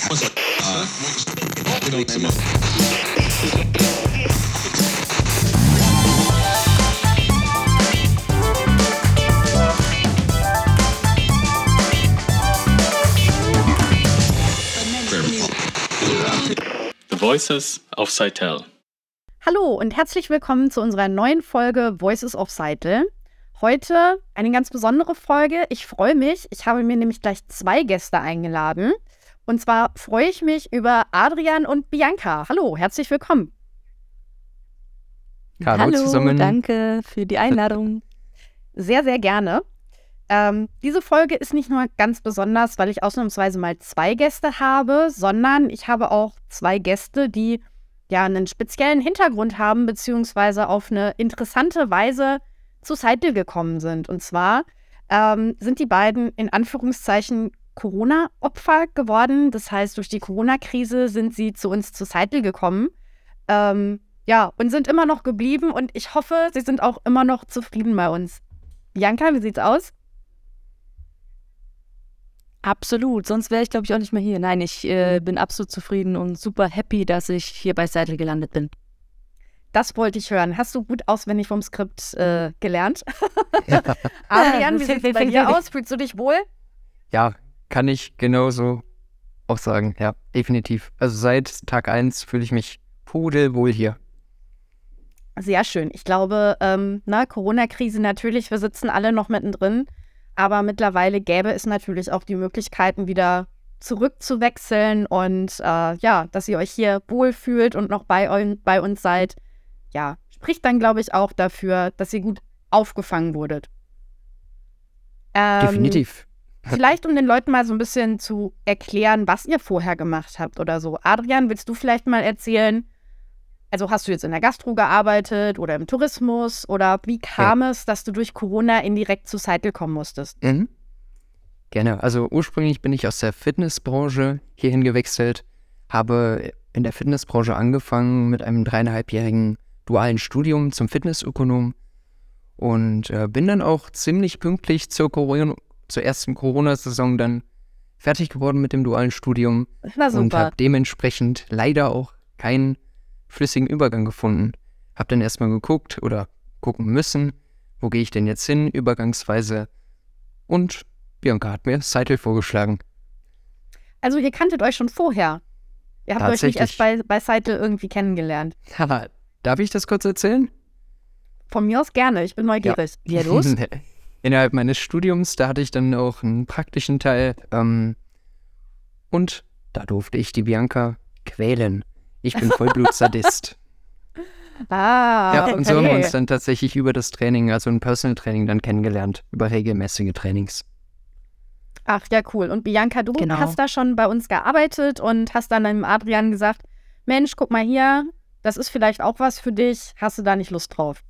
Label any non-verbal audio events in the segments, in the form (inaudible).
The Voices of Seitel. Hallo und herzlich willkommen zu unserer neuen Folge Voices of Seitel. Heute eine ganz besondere Folge. Ich freue mich. Ich habe mir nämlich gleich zwei Gäste eingeladen. Und zwar freue ich mich über Adrian und Bianca. Hallo, herzlich willkommen. Hallo, Hallo zusammen. danke für die Einladung. Sehr, sehr gerne. Ähm, diese Folge ist nicht nur ganz besonders, weil ich ausnahmsweise mal zwei Gäste habe, sondern ich habe auch zwei Gäste, die ja einen speziellen Hintergrund haben, beziehungsweise auf eine interessante Weise zu Seidel gekommen sind. Und zwar ähm, sind die beiden in Anführungszeichen Corona-Opfer geworden. Das heißt, durch die Corona-Krise sind sie zu uns zu Seidel gekommen. Ähm, ja, und sind immer noch geblieben und ich hoffe, sie sind auch immer noch zufrieden bei uns. Bianca, wie sieht's aus? Absolut, sonst wäre ich, glaube ich, auch nicht mehr hier. Nein, ich äh, bin absolut zufrieden und super happy, dass ich hier bei Seidel gelandet bin. Das wollte ich hören. Hast du gut auswendig vom Skript äh, gelernt? (laughs) Adrian, (laughs) wie sieht's bei dir aus? Fühlst du dich wohl? Ja, kann ich genauso auch sagen. Ja, definitiv. Also seit Tag 1 fühle ich mich pudelwohl hier. Sehr schön. Ich glaube, ähm, na, Corona-Krise natürlich, wir sitzen alle noch mittendrin. Aber mittlerweile gäbe es natürlich auch die Möglichkeiten, wieder zurückzuwechseln und äh, ja, dass ihr euch hier wohlfühlt und noch bei, eu bei uns seid. Ja, spricht dann, glaube ich, auch dafür, dass ihr gut aufgefangen wurdet. Ähm, Definitiv. Vielleicht, um den Leuten mal so ein bisschen zu erklären, was ihr vorher gemacht habt oder so. Adrian, willst du vielleicht mal erzählen, also hast du jetzt in der Gastro gearbeitet oder im Tourismus oder wie kam es, dass du durch Corona indirekt zu Seitel kommen musstest? Mhm. Gerne. Also ursprünglich bin ich aus der Fitnessbranche hierhin gewechselt, habe in der Fitnessbranche angefangen mit einem dreieinhalbjährigen dualen Studium zum Fitnessökonom und äh, bin dann auch ziemlich pünktlich zur, Corona, zur ersten Corona-Saison dann fertig geworden mit dem dualen Studium und super. habe dementsprechend leider auch keinen flüssigen Übergang gefunden. Hab dann erstmal geguckt oder gucken müssen, wo gehe ich denn jetzt hin, übergangsweise. Und Bianca hat mir Seitel vorgeschlagen. Also ihr kanntet euch schon vorher. Ihr habt euch nicht erst bei, bei Seitel irgendwie kennengelernt. Haha, darf ich das kurz erzählen? Von mir aus gerne, ich bin neugierig. Ja, los. (laughs) Innerhalb meines Studiums, da hatte ich dann auch einen praktischen Teil. Ähm, und da durfte ich die Bianca quälen. Ich bin Vollblut-Sadist. (laughs) Ah, ja, und so haben wir uns dann tatsächlich über das Training, also ein Personal Training, dann kennengelernt. Über regelmäßige Trainings. Ach ja, cool. Und Bianca, du Genau. hast da schon bei uns gearbeitet und hast dann dem Adrian gesagt, Mensch, guck mal hier, das ist vielleicht auch was für dich. Hast du da nicht Lust drauf?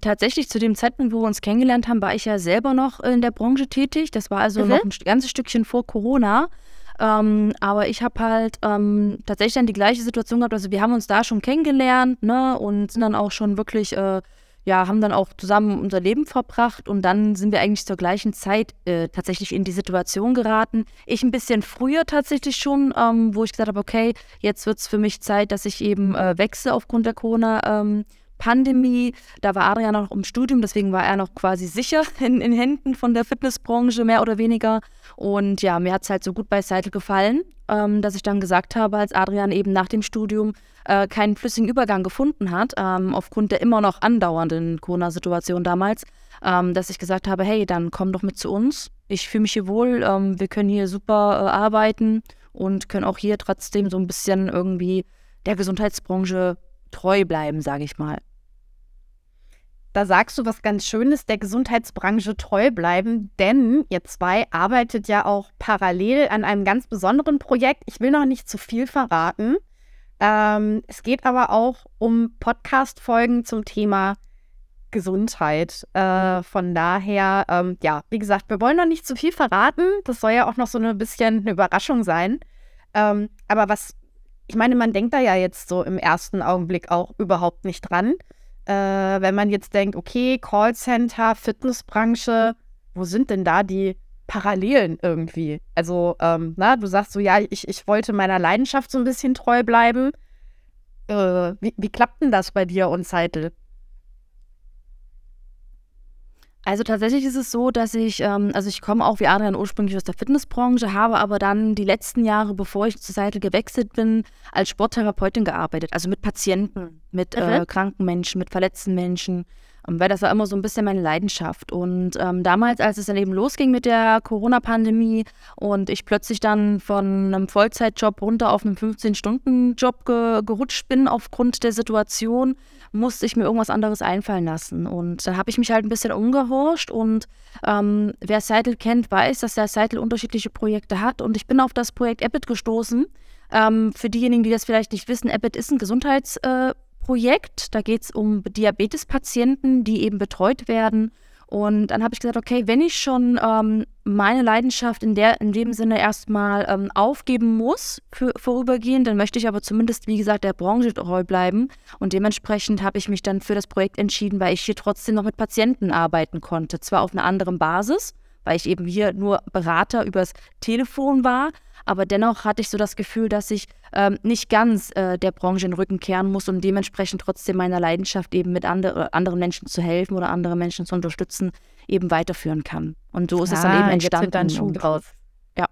Tatsächlich zu dem Zeitpunkt, wo wir uns kennengelernt haben, war ich ja selber noch in der Branche tätig. Das war also Mhm. noch ein ganzes Stückchen vor Corona. Ähm, aber ich habe halt ähm, tatsächlich dann die gleiche Situation gehabt. Also wir haben uns da schon kennengelernt, ne, und sind dann auch schon wirklich, äh, ja, haben dann auch zusammen unser Leben verbracht und dann sind wir eigentlich zur gleichen Zeit äh, tatsächlich in die Situation geraten. Ich ein bisschen früher tatsächlich schon, ähm, wo ich gesagt habe, okay, jetzt wird es für mich Zeit, dass ich eben äh, wechsle aufgrund der Corona. Ähm, Pandemie, da war Adrian noch im Studium, deswegen war er noch quasi sicher (laughs) in, in Händen von der Fitnessbranche, mehr oder weniger. Und ja, mir hat es halt so gut bei Seitel gefallen, ähm, dass ich dann gesagt habe, als Adrian eben nach dem Studium äh, keinen flüssigen Übergang gefunden hat, ähm, aufgrund der immer noch andauernden Corona-Situation damals, ähm, dass ich gesagt habe, hey, dann komm doch mit zu uns. Ich fühle mich hier wohl, ähm, wir können hier super äh, arbeiten und können auch hier trotzdem so ein bisschen irgendwie der Gesundheitsbranche treu bleiben, sage ich mal. Da sagst du was ganz Schönes, der Gesundheitsbranche treu bleiben, denn ihr zwei arbeitet ja auch parallel an einem ganz besonderen Projekt. Ich will noch nicht zu viel verraten. Ähm, es geht aber auch um Podcast-Folgen zum Thema Gesundheit. Äh, von daher, ähm, ja, wie gesagt, wir wollen noch nicht zu viel verraten. Das soll ja auch noch so ein bisschen eine Überraschung sein. Ähm, aber was, ich meine, man denkt da ja jetzt so im ersten Augenblick auch überhaupt nicht dran. Äh, wenn man jetzt denkt, okay, Callcenter, Fitnessbranche, wo sind denn da die Parallelen irgendwie. Also, ähm, na, du sagst so, ja, ich, ich wollte meiner Leidenschaft so ein bisschen treu bleiben. Äh, wie, wie klappt denn das bei dir und Zeitel? Also tatsächlich ist es so, dass ich, ähm, also ich komme auch wie Adrian ursprünglich aus der Fitnessbranche, habe aber dann die letzten Jahre, bevor ich zur Seite gewechselt bin, als Sporttherapeutin gearbeitet. Also mit Patienten, mit äh, kranken Menschen, mit verletzten Menschen, weil das war immer so ein bisschen meine Leidenschaft. Und ähm, damals, als es dann eben losging mit der Corona-Pandemie und ich plötzlich dann von einem Vollzeitjob runter auf einen 15-Stunden-Job ge gerutscht bin aufgrund der Situation, musste ich mir irgendwas anderes einfallen lassen. Und dann habe ich mich halt ein bisschen umgehorscht und ähm, wer Seitel kennt, weiß, dass der Seitel unterschiedliche Projekte hat. Und ich bin auf das Projekt Epic gestoßen. Ähm, für diejenigen, die das vielleicht nicht wissen, Epic ist ein Gesundheitsprojekt. Äh, da geht es um Diabetespatienten, die eben betreut werden und dann habe ich gesagt, okay, wenn ich schon ähm, meine Leidenschaft in, der, in dem Sinne erstmal ähm, aufgeben muss für vorübergehend, dann möchte ich aber zumindest, wie gesagt, der Branche treu bleiben. Und dementsprechend habe ich mich dann für das Projekt entschieden, weil ich hier trotzdem noch mit Patienten arbeiten konnte. Zwar auf einer anderen Basis, weil ich eben hier nur Berater übers Telefon war, aber dennoch hatte ich so das Gefühl, dass ich ähm, nicht ganz äh, der Branche in den Rücken kehren muss und dementsprechend trotzdem meiner Leidenschaft eben mit andre, anderen Menschen zu helfen oder andere Menschen zu unterstützen, eben weiterführen kann. Und so ist ah, es dann eben entstanden. Dann Schuh drauf. Ja.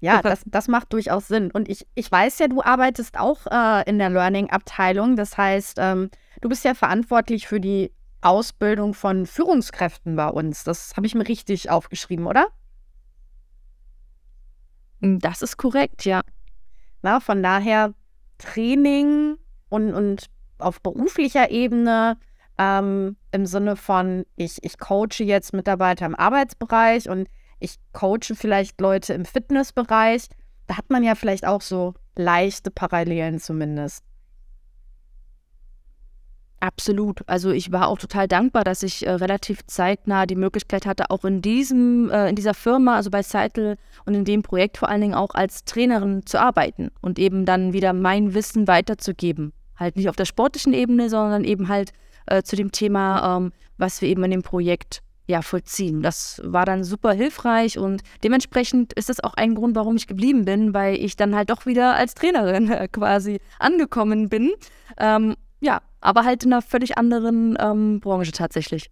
Ja, das, das macht durchaus Sinn. Und ich, ich weiß ja, du arbeitest auch äh, in der Learning-Abteilung. Das heißt, ähm, du bist ja verantwortlich für die Ausbildung von Führungskräften bei uns. Das habe ich mir richtig aufgeschrieben, oder? Hm, das ist korrekt, ja. Na, von daher Training und, und auf beruflicher Ebene ähm, im Sinne von, ich, ich coache jetzt Mitarbeiter im Arbeitsbereich und ich coache vielleicht Leute im Fitnessbereich. Da hat man ja vielleicht auch so leichte Parallelen zumindest. Absolut. Also ich war auch total dankbar, dass ich äh, relativ zeitnah die Möglichkeit hatte, auch in diesem, äh, in dieser Firma, also bei Seitel und in dem Projekt vor allen Dingen auch als Trainerin zu arbeiten und eben dann wieder mein Wissen weiterzugeben. Halt nicht auf der sportlichen Ebene, sondern eben halt äh, zu dem Thema, ähm, was wir eben in dem Projekt ja, vollziehen. Das war dann super hilfreich und dementsprechend ist das auch ein Grund, warum ich geblieben bin, weil ich dann halt doch wieder als Trainerin äh, quasi angekommen bin. Ähm, ja, aber halt in einer völlig anderen ähm, Branche tatsächlich.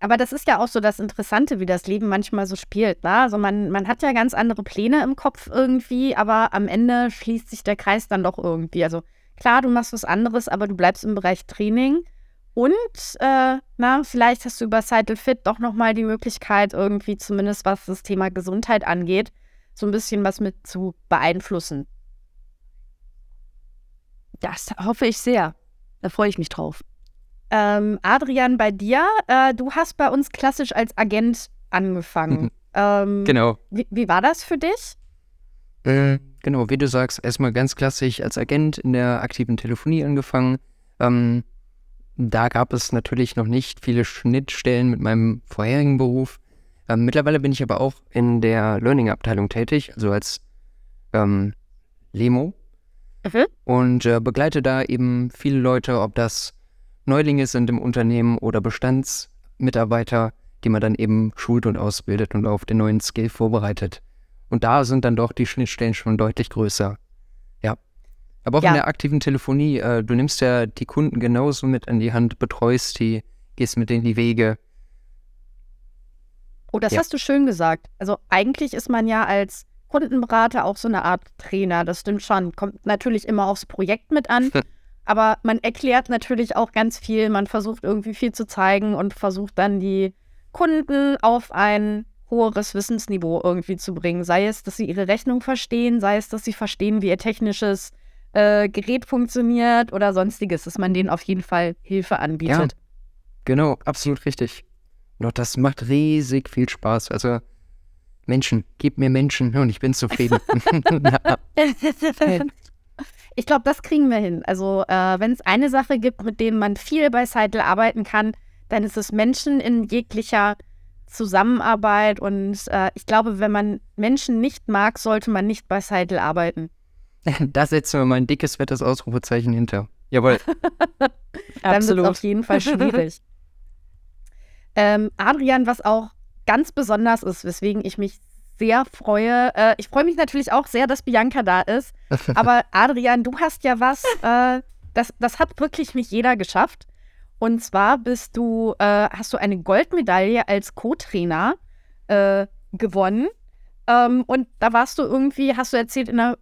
Aber das ist ja auch so das Interessante, wie das Leben manchmal so spielt. Ne? Also man, man hat ja ganz andere Pläne im Kopf irgendwie, aber am Ende schließt sich der Kreis dann doch irgendwie. Also klar, du machst was anderes, aber du bleibst im Bereich Training. Und äh, na, vielleicht hast du über Cycle Fit doch nochmal die Möglichkeit, irgendwie zumindest was das Thema Gesundheit angeht, so ein bisschen was mit zu beeinflussen. Das hoffe ich sehr. Da freue ich mich drauf. Ähm, Adrian, bei dir, äh, du hast bei uns klassisch als Agent angefangen. ähm, genau. Wie, wie, war das für dich? Äh, genau, wie du sagst, erstmal ganz klassisch als Agent in der aktiven Telefonie angefangen. Ähm, da gab es natürlich noch nicht viele Schnittstellen mit meinem vorherigen Beruf. Ähm, mittlerweile bin ich aber auch in der Learning-Abteilung tätig, also als ähm, Lemo Mhm. Und äh, begleite da eben viele Leute, ob das Neulinge sind im Unternehmen oder Bestandsmitarbeiter, die man dann eben schult und ausbildet und auf den neuen Skill vorbereitet. Und da sind dann doch die Schnittstellen schon deutlich größer. Ja. Aber auch ja. in der aktiven Telefonie, äh, du nimmst ja die Kunden genauso mit an die Hand, betreust die, gehst mit denen die Wege. Oh, das ja. hast du schön gesagt. Also eigentlich ist man ja als Kundenberater auch so eine Art Trainer, das stimmt schon. Kommt natürlich immer aufs Projekt mit an. (laughs) aber man erklärt natürlich auch ganz viel. Man versucht irgendwie viel zu zeigen und versucht dann die Kunden auf ein hoheres Wissensniveau irgendwie zu bringen. Sei es, dass sie ihre Rechnung verstehen, sei es, dass sie verstehen, wie ihr technisches äh, Gerät funktioniert oder sonstiges, dass man denen auf jeden Fall Hilfe anbietet. Ja, genau, absolut richtig. Doch das macht riesig viel Spaß. Also Menschen, gib mir Menschen und ich bin zufrieden. (laughs) (laughs) ich glaube, das kriegen wir hin. Also, äh, wenn es eine Sache gibt, mit denen man viel bei Seidel arbeiten kann, dann ist es Menschen in jeglicher Zusammenarbeit. Und äh, ich glaube, wenn man Menschen nicht mag, sollte man nicht bei Seidel arbeiten. (laughs) Da setzen wir mal ein dickes, fettes Ausrufezeichen hinter. Jawohl. dann wird es auf jeden Fall schwierig. ähm, Adrian, was auch ganz besonders ist, weswegen ich mich sehr freue. Äh, ich freue mich natürlich auch sehr, dass Bianca da ist. (laughs) Aber Adrian, du hast ja was, äh, das, das hat wirklich nicht jeder geschafft. Und zwar bist du, äh, hast du eine Goldmedaille als Co-Trainer äh, gewonnen. Ähm, und da warst du irgendwie, hast du erzählt, in der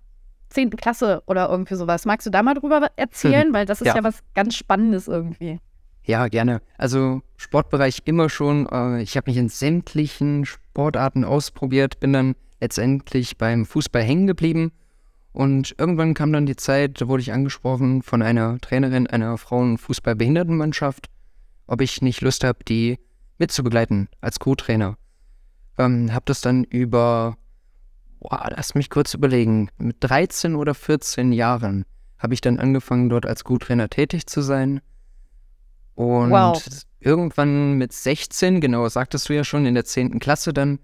10. Klasse oder irgendwie sowas. Magst du da mal drüber erzählen? (laughs) Weil das ist ja, ja was ganz Spannendes irgendwie. Ja, gerne. Also Sportbereich immer schon. Äh, ich habe mich in sämtlichen Sportarten ausprobiert, bin dann letztendlich beim Fußball hängen geblieben. Und irgendwann kam dann die Zeit, da wurde ich angesprochen von einer Trainerin einer Frauenfußballbehindertenmannschaft, ob ich nicht Lust habe, die mitzubegleiten als Co-Trainer. Ähm, habe das dann über, boah, lass mich kurz überlegen, mit 13 oder 14 Jahren habe ich dann angefangen, dort als Co-Trainer tätig zu sein und wow. irgendwann mit 16, genau, sagtest du ja schon, in der 10. Klasse dann,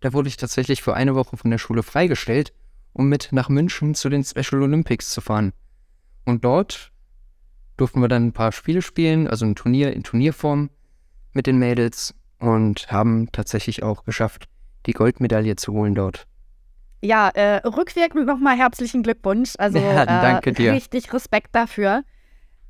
da wurde ich tatsächlich für eine Woche von der Schule freigestellt, um mit nach München zu den Special Olympics zu fahren. Und dort durften wir dann ein paar Spiele spielen, also ein Turnier in Turnierform mit den Mädels und haben tatsächlich auch geschafft, die Goldmedaille zu holen dort. Ja, äh, rückwirkend nochmal herzlichen Glückwunsch. Also (laughs) ja, danke äh, dir. richtig Respekt dafür.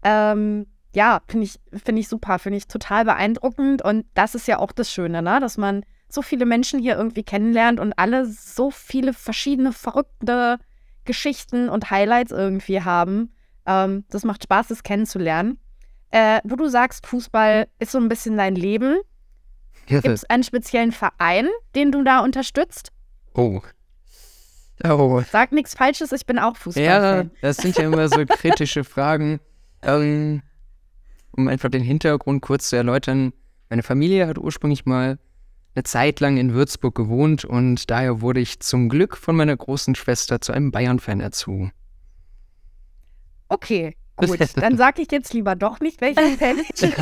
Ähm, ja, finde ich, find ich super, finde ich total beeindruckend. Und das ist ja auch das Schöne, ne? dass man so viele Menschen hier irgendwie kennenlernt und alle so viele verschiedene verrückte Geschichten und Highlights irgendwie haben. Ähm, das macht Spaß, das kennenzulernen. Äh, wo du sagst, Fußball ist so ein bisschen dein Leben. Gibt es einen speziellen Verein, den du da unterstützt? Oh. Oh. Sag nichts Falsches, ich bin auch Fußballfan. Ja, das sind ja immer so kritische (laughs) Fragen. Ähm, um einfach den Hintergrund kurz zu erläutern. Meine Familie hat ursprünglich mal eine Zeit lang in Würzburg gewohnt und daher wurde ich zum Glück von meiner großen Schwester zu einem Bayern-Fan erzogen. Okay, (laughs) gut. Dann sage ich jetzt lieber doch nicht, welchen (laughs) Fan ich (laughs)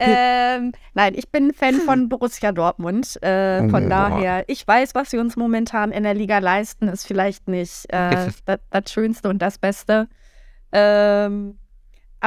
ähm, Nein, ich bin Fan von Borussia Dortmund. Äh, von oh. daher, ich weiß, was sie uns momentan in der Liga leisten, ist vielleicht nicht äh, das, das Schönste und das Beste. Ähm,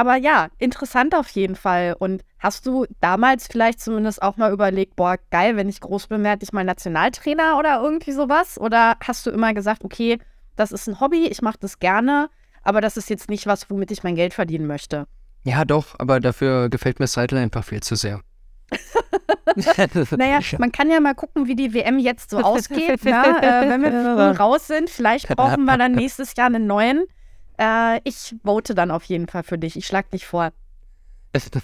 aber ja, interessant auf jeden Fall. Und hast du damals vielleicht zumindest auch mal überlegt, boah, geil, wenn ich groß bin, werde ich mal Nationaltrainer oder irgendwie sowas? Oder hast du immer gesagt, okay, das ist ein Hobby, ich mache das gerne, aber das ist jetzt nicht was, womit ich mein Geld verdienen möchte? Ja, doch, aber dafür gefällt mir Seidel einfach viel zu sehr. (laughs) naja, man kann ja mal gucken, wie die WM jetzt so (laughs) ausgeht. Na, äh, wenn wir (laughs) raus sind, vielleicht brauchen wir dann nächstes Jahr einen neuen. Äh, ich vote dann auf jeden Fall für dich. Ich schlag dich vor. (laughs)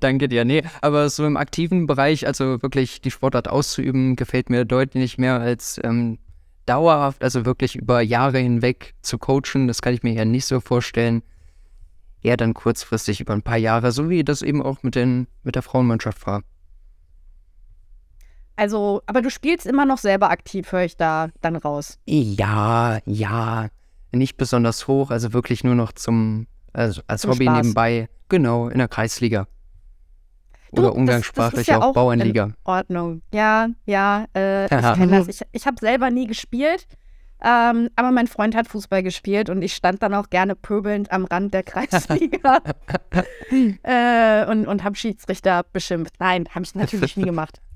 Danke dir. Nee, aber so im aktiven Bereich, also wirklich die Sportart auszuüben, gefällt mir deutlich mehr als ähm, dauerhaft, also wirklich über Jahre hinweg zu coachen. Das kann ich mir ja nicht so vorstellen. Eher dann kurzfristig über ein paar Jahre, so wie das eben auch mit, den, mit der Frauenmannschaft war. Also, aber du spielst immer noch selber aktiv, höre ich da dann raus. Ja, ja nicht besonders hoch, also wirklich nur noch zum, also als zum Hobby Spaß. nebenbei, genau, in der Kreisliga. Oder du, umgangssprachlich das, das ja auch, auch Bauernliga. In Ordnung. Ja, ja, äh, (laughs) ich kenne das. Ich, ich habe selber nie gespielt, ähm, aber mein Freund hat Fußball gespielt und ich stand dann auch gerne pöbelnd am Rand der Kreisliga (laughs) äh, und, und habe Schiedsrichter beschimpft. Nein, habe ich natürlich nie gemacht. (laughs)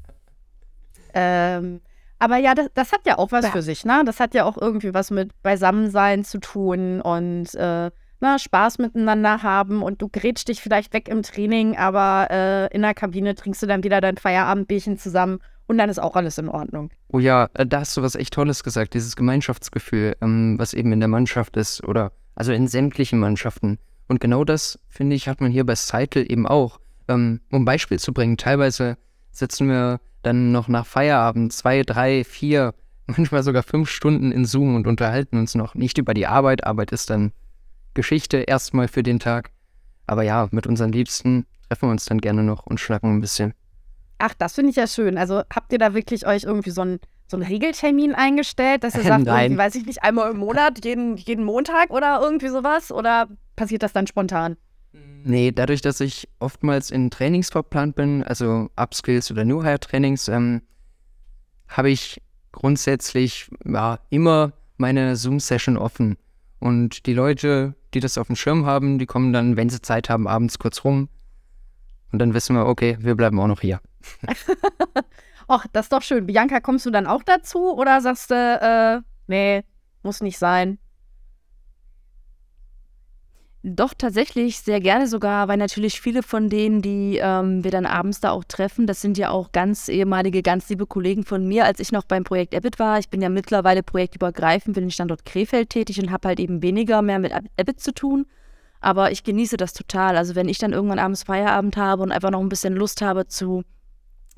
Ähm, aber ja, das, das, hat ja auch was ja. für sich, ne? Das hat ja auch irgendwie was mit Beisammensein zu tun und äh, na, ne, Spaß miteinander haben und du grätschst dich vielleicht weg im Training, aber äh, in der Kabine trinkst du dann wieder dein Feierabendbierchen zusammen und dann ist auch alles in Ordnung. Oh ja, äh, da hast du was echt Tolles gesagt, dieses Gemeinschaftsgefühl, ähm, was eben in der Mannschaft ist oder also in sämtlichen Mannschaften. Und genau das, finde ich, hat man hier bei Seitel eben auch. Ähm, um ein Beispiel zu bringen, teilweise sitzen wir dann noch nach Feierabend zwei, drei, vier, (laughs) manchmal sogar fünf Stunden in Zoom und unterhalten uns noch nicht über die Arbeit. Arbeit ist dann Geschichte erstmal für den Tag. Aber ja, mit unseren Liebsten treffen wir uns dann gerne noch und schnacken ein bisschen. Ach, das finde ich ja schön. Also habt ihr da wirklich euch irgendwie so einen so Regeltermin eingestellt, dass ihr (laughs) sagt, irgendwie, weiß ich nicht, einmal im Monat, jeden, jeden Montag oder irgendwie sowas? Oder passiert das dann spontan? Nee, dadurch, dass ich oftmals in Trainings verplant bin, also Upskills oder New Hire Trainings, ähm, habe ich grundsätzlich ja, immer meine Zoom-Session offen. Und die Leute, die das auf dem Schirm haben, die kommen dann, wenn sie Zeit haben, abends kurz rum. Und dann wissen wir, okay, wir bleiben auch noch hier. (laughs) Ach, das ist doch schön. Bianca, kommst du dann auch dazu oder sagst du, äh, nee, muss nicht sein? Doch, tatsächlich sehr gerne sogar, weil natürlich viele von denen, die ähm, wir dann abends da auch treffen, das sind ja auch ganz ehemalige, ganz liebe Kollegen von mir, als ich noch beim Projekt Abbott war. Ich bin ja mittlerweile projektübergreifend für den Standort Krefeld tätig und habe halt eben weniger mehr mit Abbott zu tun. Aber ich genieße das total. Also wenn ich dann irgendwann abends Feierabend habe und einfach noch ein bisschen Lust habe zu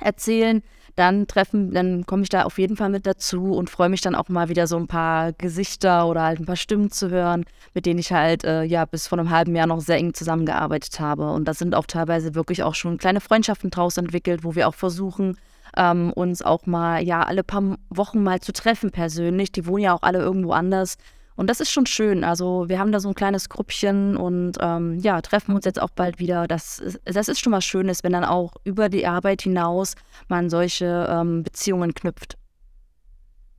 erzählen, dann treffen, dann komme ich da auf jeden Fall mit dazu und freue mich dann auch mal wieder so ein paar Gesichter oder halt ein paar Stimmen zu hören, mit denen ich halt äh, ja bis vor einem halben Jahr noch sehr eng zusammengearbeitet habe. Und da sind auch teilweise wirklich auch schon kleine Freundschaften draus entwickelt, wo wir auch versuchen, ähm, uns auch mal ja alle paar Wochen mal zu treffen persönlich. Die wohnen ja auch alle irgendwo anders und das ist schon schön. Also wir haben da so ein kleines Grüppchen und ähm, ja, treffen uns jetzt auch bald wieder. Das, das ist schon was Schönes, wenn dann auch über die Arbeit hinaus man solche ähm, Beziehungen knüpft.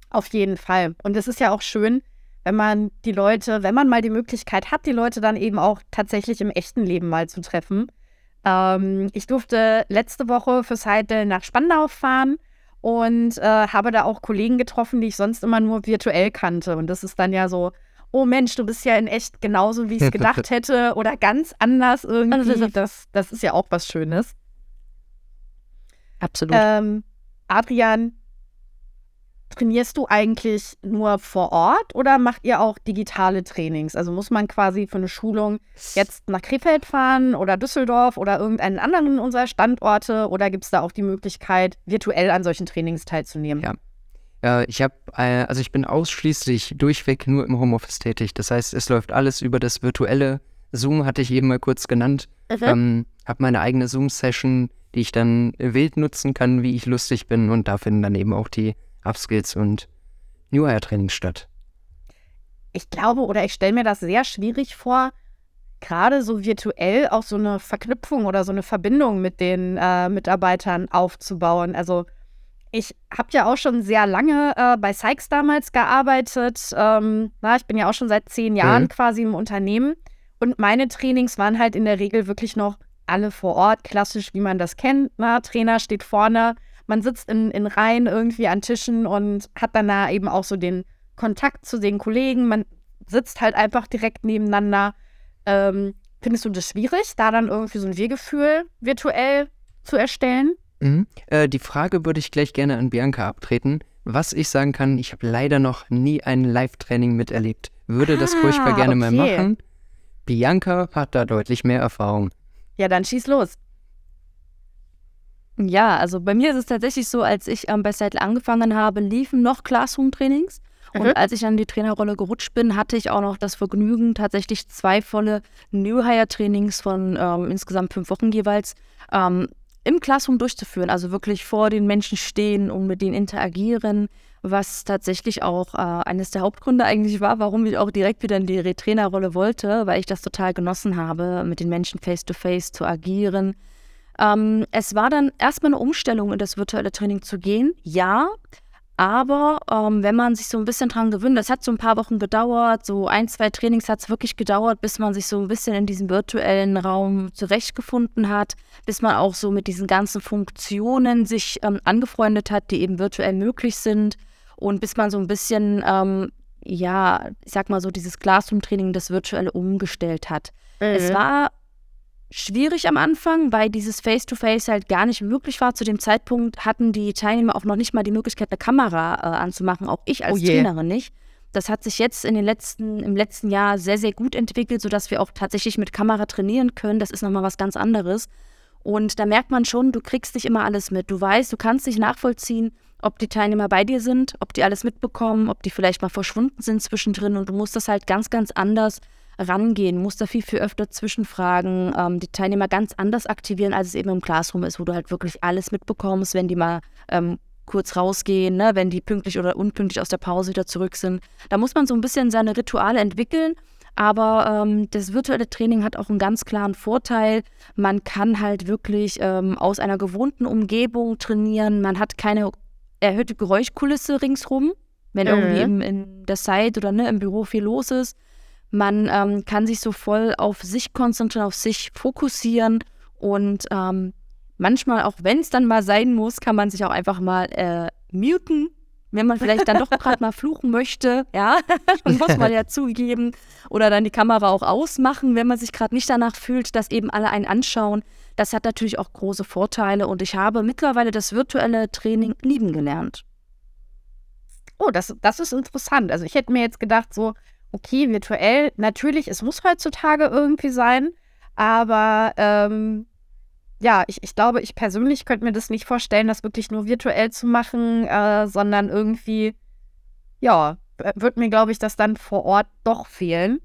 Auf jeden Fall. Und es ist ja auch schön, wenn man die Leute, wenn man mal die Möglichkeit hat, die Leute dann eben auch tatsächlich im echten Leben mal zu treffen. Ähm, ich durfte letzte Woche für Seidel nach Spandau fahren und äh, habe da auch Kollegen getroffen, die ich sonst immer nur virtuell kannte. Und das ist dann ja so, oh Mensch, du bist ja in echt genauso, wie ich es gedacht (laughs) hätte oder ganz anders irgendwie. Also das, das ist ja auch was Schönes. Absolut. Ähm, Adrian, trainierst du eigentlich nur vor Ort oder macht ihr auch digitale Trainings? Also muss man quasi für eine Schulung jetzt nach Krefeld fahren oder Düsseldorf oder irgendeinen anderen unserer Standorte oder gibt es da auch die Möglichkeit, virtuell an solchen Trainings teilzunehmen? Ja. Äh, ich habe, äh, also ich bin ausschließlich durchweg nur im Homeoffice tätig. Das heißt, es läuft alles über das virtuelle Zoom, hatte ich eben mal kurz genannt. Mhm. Ähm, habe meine eigene Zoom-Session, die ich dann wild nutzen kann, wie ich lustig bin und da finden dann eben auch die Upskills und New Hire Trainings statt? Ich glaube oder ich stelle mir das sehr schwierig vor, gerade so virtuell auch so eine Verknüpfung oder so eine Verbindung mit den äh, Mitarbeitern aufzubauen. Also ich habe ja auch schon sehr lange äh, bei Sykes damals gearbeitet. Ähm, na, ich bin ja auch schon seit zehn Jahren mhm. quasi im Unternehmen. Und meine Trainings waren halt in der Regel wirklich noch alle vor Ort, klassisch, wie man das kennt. Na, Trainer steht vorne, man sitzt in, in Reihen irgendwie an Tischen und hat dann da eben auch so den Kontakt zu den Kollegen. Man sitzt halt einfach direkt nebeneinander. Ähm, findest du das schwierig, da dann irgendwie so ein Wir-Gefühl virtuell zu erstellen? Mhm. Äh, die Frage würde ich gleich gerne an Bianca abtreten. Was ich sagen kann, ich habe leider noch nie ein Live-Training miterlebt. Würde das ah, furchtbar gerne okay. mal machen. Bianca hat da deutlich mehr Erfahrung. Ja, dann schieß los. Ja, also bei mir ist es tatsächlich so, als ich ähm, bei Seattle angefangen habe, liefen noch Classroom-Trainings. Mhm. Und als ich an die Trainerrolle gerutscht bin, hatte ich auch noch das Vergnügen, tatsächlich zwei volle New Hire-Trainings von ähm, insgesamt fünf Wochen jeweils ähm, im Classroom durchzuführen. Also wirklich vor den Menschen stehen und mit denen interagieren, was tatsächlich auch äh, eines der Hauptgründe eigentlich war, warum ich auch direkt wieder in die Trainerrolle wollte, weil ich das total genossen habe, mit den Menschen face-to-face -face zu agieren ähm, es war dann erstmal eine Umstellung, in das virtuelle Training zu gehen, ja. Aber ähm, wenn man sich so ein bisschen dran gewöhnt, das hat so ein paar Wochen gedauert, so ein, zwei Trainings hat es wirklich gedauert, bis man sich so ein bisschen in diesem virtuellen Raum zurechtgefunden hat, bis man auch so mit diesen ganzen Funktionen sich ähm, angefreundet hat, die eben virtuell möglich sind und bis man so ein bisschen, ähm, ja, ich sag mal so, dieses Classroom-Training, das virtuelle umgestellt hat. Mhm. Es war schwierig am Anfang, weil dieses Face-to-Face -face halt gar nicht möglich war. Zu dem Zeitpunkt hatten die Teilnehmer auch noch nicht mal die Möglichkeit, eine Kamera äh, anzumachen, auch ich als oh Trainerin nicht. Das hat sich jetzt in den letzten, im letzten Jahr sehr, sehr gut entwickelt, sodass wir auch tatsächlich mit Kamera trainieren können. Das ist nochmal was ganz anderes. Und da merkt man schon, du kriegst nicht immer alles mit. Du weißt, du kannst dich nachvollziehen, ob die Teilnehmer bei dir sind, ob die alles mitbekommen, ob die vielleicht mal verschwunden sind zwischendrin. Und du musst das halt ganz, ganz anders rangehen, muss da viel, viel öfter zwischenfragen, ähm, die Teilnehmer ganz anders aktivieren, als es eben im Classroom ist, wo du halt wirklich alles mitbekommst, wenn die mal ähm, kurz rausgehen, ne, wenn die pünktlich oder unpünktlich aus der Pause wieder zurück sind. Da muss man so ein bisschen seine Rituale entwickeln. Aber ähm, das virtuelle Training hat auch einen ganz klaren Vorteil. Man kann halt wirklich ähm, aus einer gewohnten Umgebung trainieren. Man hat keine erhöhte Geräuschkulisse ringsrum, wenn mhm. irgendwie im, in der Site oder ne, im Büro viel los ist. Man ähm, kann sich so voll auf sich konzentrieren, auf sich fokussieren Und ähm, manchmal, auch wenn es dann mal sein muss, kann man sich auch einfach mal äh, muten, wenn man vielleicht dann doch gerade mal fluchen möchte, ja, (laughs) muss man ja zugeben. Oder dann die Kamera auch ausmachen, wenn man sich gerade nicht danach fühlt, dass eben alle einen anschauen. Das hat natürlich auch große Vorteile und ich habe mittlerweile das virtuelle Training lieben gelernt. Oh, das, das ist interessant. Also ich hätte mir jetzt gedacht, so, okay, virtuell, natürlich, es muss heutzutage irgendwie sein, aber ähm, ja, ich, ich glaube, ich persönlich könnte mir das nicht vorstellen, das wirklich nur virtuell zu machen, äh, sondern irgendwie, ja, wird mir, glaube ich, das dann vor Ort doch fehlen.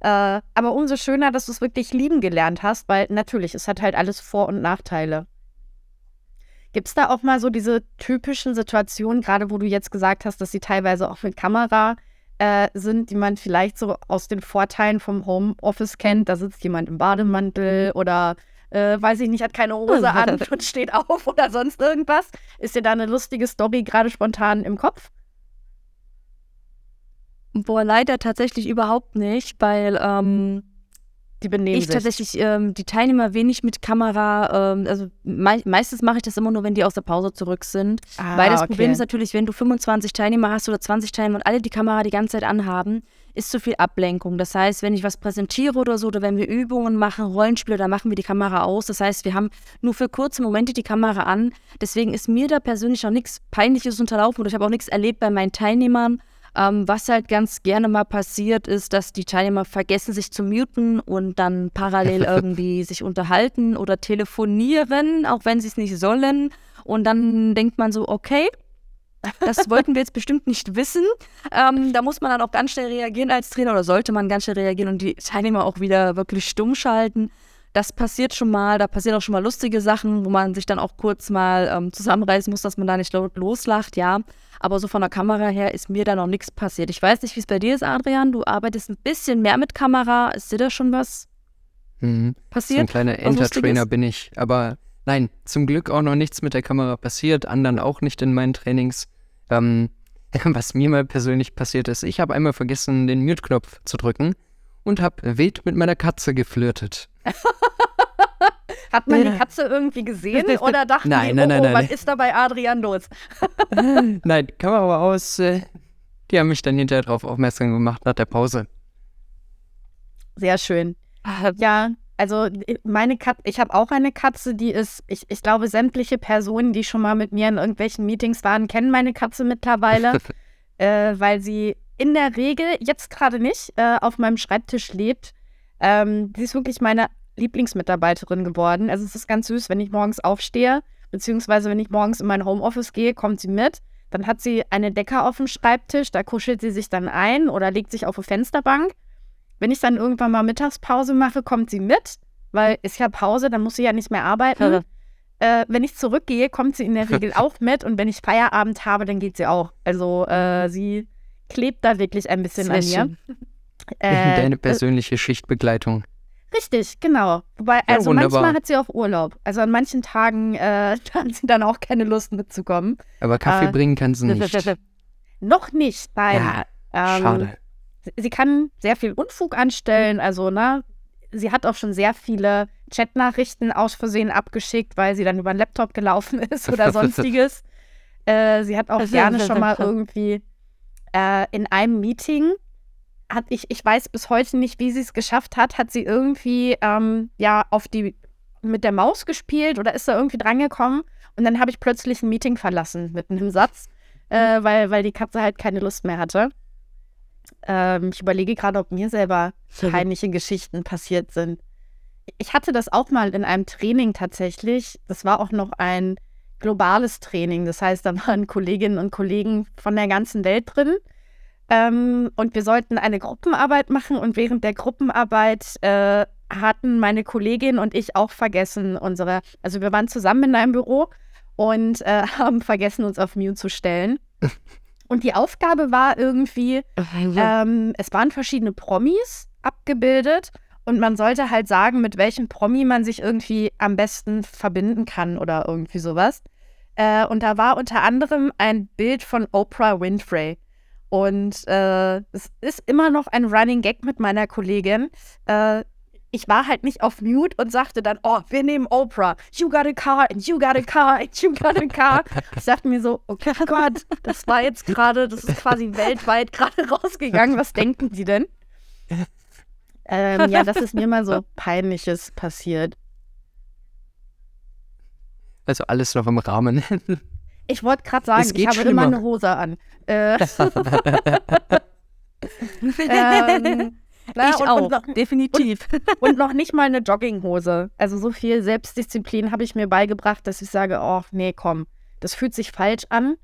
Äh, aber umso schöner, dass du es wirklich lieben gelernt hast, weil natürlich, es hat halt alles Vor- und Nachteile. Gibt es da auch mal so diese typischen Situationen, gerade wo du jetzt gesagt hast, dass sie teilweise auch mit Kamera äh, sind, die man vielleicht so aus den Vorteilen vom Homeoffice kennt? Da sitzt jemand im Bademantel oder äh, weiß ich nicht, hat keine Hose an und steht auf (laughs) oder sonst irgendwas. Ist dir da eine lustige Story gerade spontan im Kopf? Boah, leider tatsächlich überhaupt nicht, weil ähm, die benehmen ich sich. tatsächlich ähm, die Teilnehmer wenig mit Kamera, ähm, also mei meistens mache ich das immer nur, wenn die aus der Pause zurück sind. Ah, weil das okay. Problem ist natürlich, wenn du 25 Teilnehmer hast oder 20 Teilnehmer und alle die Kamera die ganze Zeit anhaben, ist zu viel Ablenkung. Das heißt, wenn ich was präsentiere oder so, oder wenn wir Übungen machen, Rollenspiele, da machen wir die Kamera aus. Das heißt, wir haben nur für kurze Momente die Kamera an. Deswegen ist mir da persönlich auch nichts Peinliches unterlaufen oder ich habe auch nichts erlebt bei meinen Teilnehmern. Ähm, was halt ganz gerne mal passiert ist, dass die Teilnehmer vergessen, sich zu muten und dann parallel (laughs) irgendwie sich unterhalten oder telefonieren, auch wenn sie es nicht sollen. Und dann denkt man so, okay, das wollten wir jetzt bestimmt nicht wissen. Ähm, da muss man dann auch ganz schnell reagieren als Trainer oder sollte man ganz schnell reagieren und die Teilnehmer auch wieder wirklich stumm schalten. Das passiert schon mal, da passieren auch schon mal lustige Sachen, wo man sich dann auch kurz mal ähm, zusammenreißen muss, dass man da nicht loslacht, ja. Aber so von der Kamera her ist mir da noch nichts passiert. Ich weiß nicht, wie es bei dir ist, Adrian. Du arbeitest ein bisschen mehr mit Kamera. Ist dir da schon was Mhm. passiert? So ein kleiner? Entertrainer bin ich. Aber nein, zum Glück auch noch nichts mit der Kamera passiert, anderen auch nicht in meinen Trainings. Ähm, (laughs) was mir mal persönlich passiert ist, ich habe einmal vergessen, den Mute-Knopf zu drücken und habe wild mit meiner Katze geflirtet. (laughs) Hat man die Katze irgendwie gesehen (laughs) oder dachten Nein, die, nein, oh, nein, oh, nein, was ist da bei Adrian los? (laughs) nein, Kamera aus. Äh, die haben mich dann hinterher darauf aufmerksam gemacht nach der Pause. Sehr schön. Ah, Ja, also meine Katze, ich habe auch eine Katze, die ist, ich, ich glaube, sämtliche Personen, die schon mal mit mir in irgendwelchen Meetings waren, kennen meine Katze mittlerweile, äh, weil sie in der Regel, jetzt gerade nicht, äh, auf meinem Schreibtisch lebt. Ähm, sie ist wirklich meine Lieblingsmitarbeiterin geworden. Also es ist ganz süß, wenn ich morgens aufstehe, beziehungsweise wenn ich morgens in mein Homeoffice gehe, kommt sie mit. Dann hat sie eine Decke auf dem Schreibtisch, da kuschelt sie sich dann ein oder legt sich auf eine Fensterbank. Wenn ich dann irgendwann mal Mittagspause mache, kommt sie mit, weil ist ja Pause, dann muss sie ja nicht mehr arbeiten. (laughs) äh, wenn ich zurückgehe, kommt sie in der Regel (laughs) auch mit und wenn ich Feierabend habe, dann geht sie auch. Also äh, sie klebt da wirklich ein bisschen Sehr an mir. schön. Äh, (laughs) Deine äh, persönliche Schichtbegleitung. Richtig, genau. Wobei, also wunderbar. manchmal hat sie auch Urlaub. Also an manchen Tagen äh, (laughs) hat sie dann auch keine Lust mitzukommen. Aber Kaffee Äh, bringen kann sie nicht. Noch nicht, nein. Ja, Ähm, schade. sie- Sie kann sehr viel Unfug anstellen, also, ne? Sie hat auch schon sehr viele Chatnachrichten aus Versehen abgeschickt, weil sie dann über den Laptop gelaufen ist (laughs) oder sonstiges. äh, sie hat auch gerne schon mal irgendwie äh, in einem Meeting, hat ich, ich weiß bis heute nicht, wie sie es geschafft hat, hat sie irgendwie ähm, ja auf die mit der Maus gespielt oder ist da irgendwie drangekommen und dann habe ich plötzlich ein Meeting verlassen mit einem Satz, äh, weil, weil die Katze halt keine Lust mehr hatte. Ähm, ich überlege gerade, ob mir selber peinliche Geschichten passiert sind. Ich hatte das auch mal in einem Training tatsächlich. Das war auch noch ein globales Training. Das heißt, da waren Kolleginnen und Kollegen von der ganzen Welt drin. Ähm, und wir sollten eine Gruppenarbeit machen. Und während der Gruppenarbeit äh, hatten meine Kollegin und ich auch vergessen, unsere, also wir waren zusammen in einem Büro und äh, (laughs) haben vergessen, uns auf Mute zu stellen. Und die Aufgabe war irgendwie, ähm, es waren verschiedene Promis abgebildet und man sollte halt sagen, mit welchem Promi man sich irgendwie am besten verbinden kann oder irgendwie sowas. Äh, und da war unter anderem ein Bild von Oprah Winfrey. Und äh, es ist immer noch ein Running Gag mit meiner Kollegin. Äh, ich war halt nicht auf Mute und sagte dann, oh, wir nehmen Oprah. You got a car and you got a car and you got a car. Ich dachte mir so, oh Gott, das war jetzt gerade, das ist quasi weltweit gerade rausgegangen. Was denken die denn? Ähm, ja, das ist mir mal so peinliches passiert. Also alles noch im Rahmen. Ich wollte gerade sagen, ich habe schlimmer. immer eine Hose an. Äh, (laughs) ähm, na, ich und, auch, Und noch, definitiv. und noch nicht mal eine Jogginghose. Also so viel Selbstdisziplin habe ich mir beigebracht, dass ich sage, oh, nee, komm, das fühlt sich falsch an.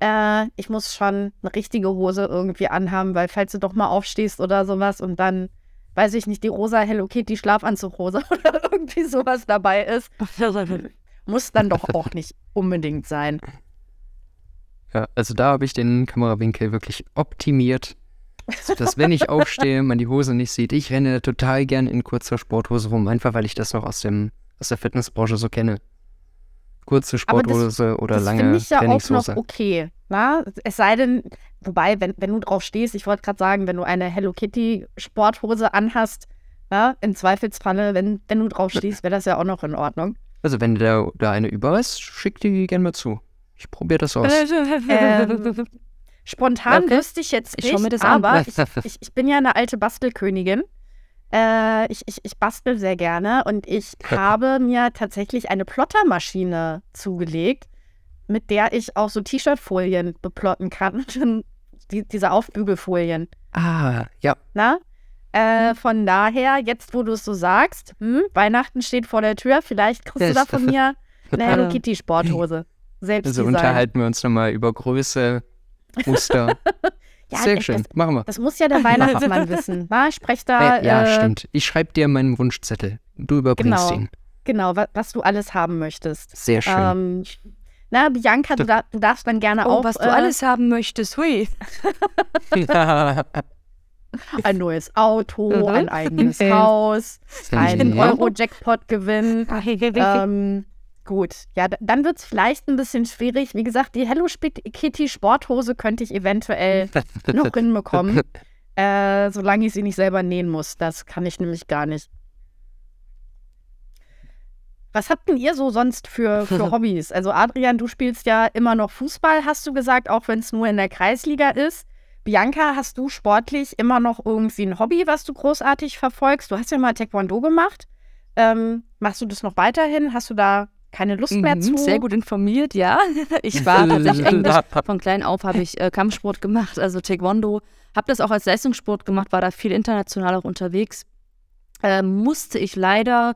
Äh, ich muss schon eine richtige Hose irgendwie anhaben, weil falls du doch mal aufstehst oder sowas und dann, weiß ich nicht, die rosa Hello Kitty Schlafanzughose (laughs) oder irgendwie sowas dabei ist, muss dann doch auch nicht unbedingt sein. Ja, also da habe ich den Kamerawinkel wirklich optimiert, sodass wenn ich aufstehe, man die Hose nicht sieht. Ich renne total gern in kurzer Sporthose rum, einfach weil ich das noch aus dem aus der Fitnessbranche so kenne. Kurze Aber das- Sporthose oder das lange finde ich ja auch noch okay. Na? Es sei denn, wobei, wenn, wenn du drauf stehst, ich wollte gerade sagen, wenn du eine Hello Kitty Sporthose anhast, na, im Zweifelsfalle, wenn, wenn du drauf stehst, wäre das ja auch noch in Ordnung. Also wenn da, da eine über ist, schick die gerne mal zu. Ich probiere das aus. Ähm, Spontan Okay. wüsste ich jetzt Ich nicht, schau mir das an. aber (laughs) ich, ich, ich bin ja eine alte Bastelkönigin. Äh, ich, ich, ich bastel sehr gerne und ich (laughs) habe mir tatsächlich eine Plottermaschine zugelegt, mit der ich auch so T-Shirt-Folien beplotten kann. (laughs) Die, diese Aufbügelfolien. ah, ja. Na? Äh, von daher, jetzt wo du es so sagst, hm, Weihnachten steht vor der Tür, vielleicht kriegst du da von mir (laughs) eine Hello Kitty Sporthose. Selbst Also unterhalten wir uns nochmal über Größe, (laughs) Muster. Ja, Sehr das- schön, machen wir. Das muss ja der Weihnachtsmann wissen. (laughs) Na, ich spreche da. Äh, ja, äh, stimmt. Ich schreibe dir meinen Wunschzettel. Du überbringst Genau. ihn. Genau, wa was du alles haben möchtest. Sehr schön. Ähm, na, Bianca, du, da, du darfst dann gerne Oh, auch was du äh, alles haben möchtest, hui. (laughs) ein neues Auto, Mhm. ein eigenes Haus, einen Ja. Euro-Jackpot gewinnen. (laughs) ähm, gut, ja, dann wird es vielleicht ein bisschen schwierig. Wie gesagt, die Hello Kitty Sporthose könnte ich eventuell (laughs) noch hinbekommen, äh, solange ich sie nicht selber nähen muss. Das kann ich nämlich gar nicht. Was habt denn ihr so sonst für, für Hobbys? Also Adrian, du spielst ja immer noch Fußball, hast du gesagt, auch wenn es nur in der Kreisliga ist. Bianca, hast du sportlich immer noch irgendwie ein Hobby, was du großartig verfolgst? Du hast ja mal Taekwondo gemacht. Ähm, machst du das noch weiterhin? Hast du da keine Lust mehr Mhm, zu? Sehr gut informiert, ja. (laughs) Ich war tatsächlich (laughs) eigentlich von klein auf habe ich äh, Kampfsport gemacht, also Taekwondo. Habe das auch als Leistungssport gemacht, war da viel international auch unterwegs. Ähm, musste ich leider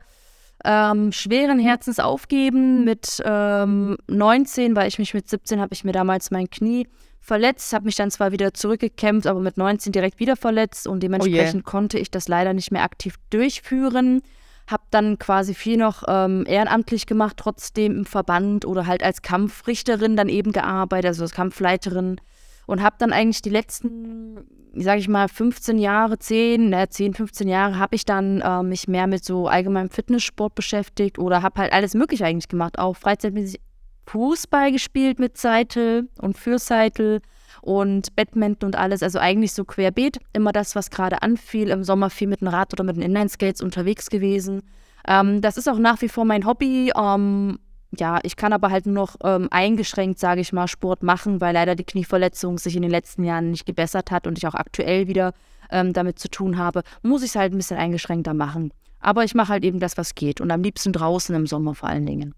ähm, schweren Herzens aufgeben. Mit ähm, 19, weil ich mich mit 17 habe ich mir damals mein Knie verletzt, habe mich dann zwar wieder zurückgekämpft, aber mit 19 direkt wieder verletzt und dementsprechend konnte ich das leider nicht mehr aktiv durchführen. Habe dann quasi viel noch ähm, ehrenamtlich gemacht, trotzdem im Verband oder halt als Kampfrichterin dann eben gearbeitet, also als Kampfleiterin. Und habe dann eigentlich die letzten, sage ich mal, 15 Jahre, 10, ne, 10, 15 Jahre, habe ich dann äh, mich mehr mit so allgemeinem Fitnesssport beschäftigt oder habe halt alles Mögliche eigentlich gemacht. Auch freizeitmäßig Fußball gespielt mit Seitel und für Seitel und Badminton und alles. Also eigentlich so querbeet. Immer das, was gerade anfiel. Im Sommer viel mit dem Rad oder mit den Inline-Skates unterwegs gewesen. Ähm, das ist auch nach wie vor mein Hobby. Ähm, ja, ich kann aber halt nur noch ähm, eingeschränkt, sage ich mal, Sport machen, weil leider die Knieverletzung sich in den letzten Jahren nicht gebessert hat und ich auch aktuell wieder ähm, damit zu tun habe, muss ich es halt ein bisschen eingeschränkter machen. Aber ich mache halt eben das, was geht und am liebsten draußen im Sommer vor allen Dingen.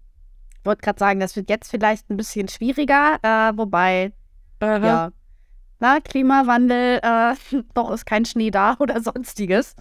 Ich wollte gerade sagen, das wird jetzt vielleicht ein bisschen schwieriger, äh, wobei, ja, na, Klimawandel, äh, (laughs) doch ist kein Schnee da oder sonstiges.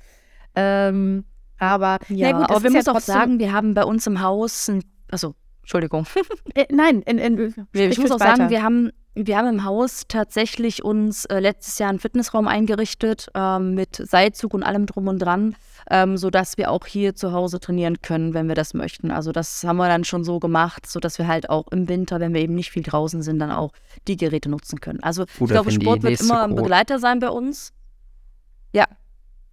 Ähm, aber Ja, gut, aber wir ja müssen auch sagen, wir haben bei uns im Haus, ein, also Entschuldigung, Äh, nein, in, in, ich muss auch weiter. sagen, wir haben, wir haben im Haus tatsächlich uns äh, letztes Jahr einen Fitnessraum eingerichtet ähm, mit Seilzug und allem drum und dran, ähm, sodass wir auch hier zu Hause trainieren können, wenn wir das möchten. Also das haben wir dann schon so gemacht, sodass wir halt auch im Winter, wenn wir eben nicht viel draußen sind, dann auch die Geräte nutzen können. Also ich Oder glaube, wenn die Sport wird immer ein Begleiter sein bei uns. Ja,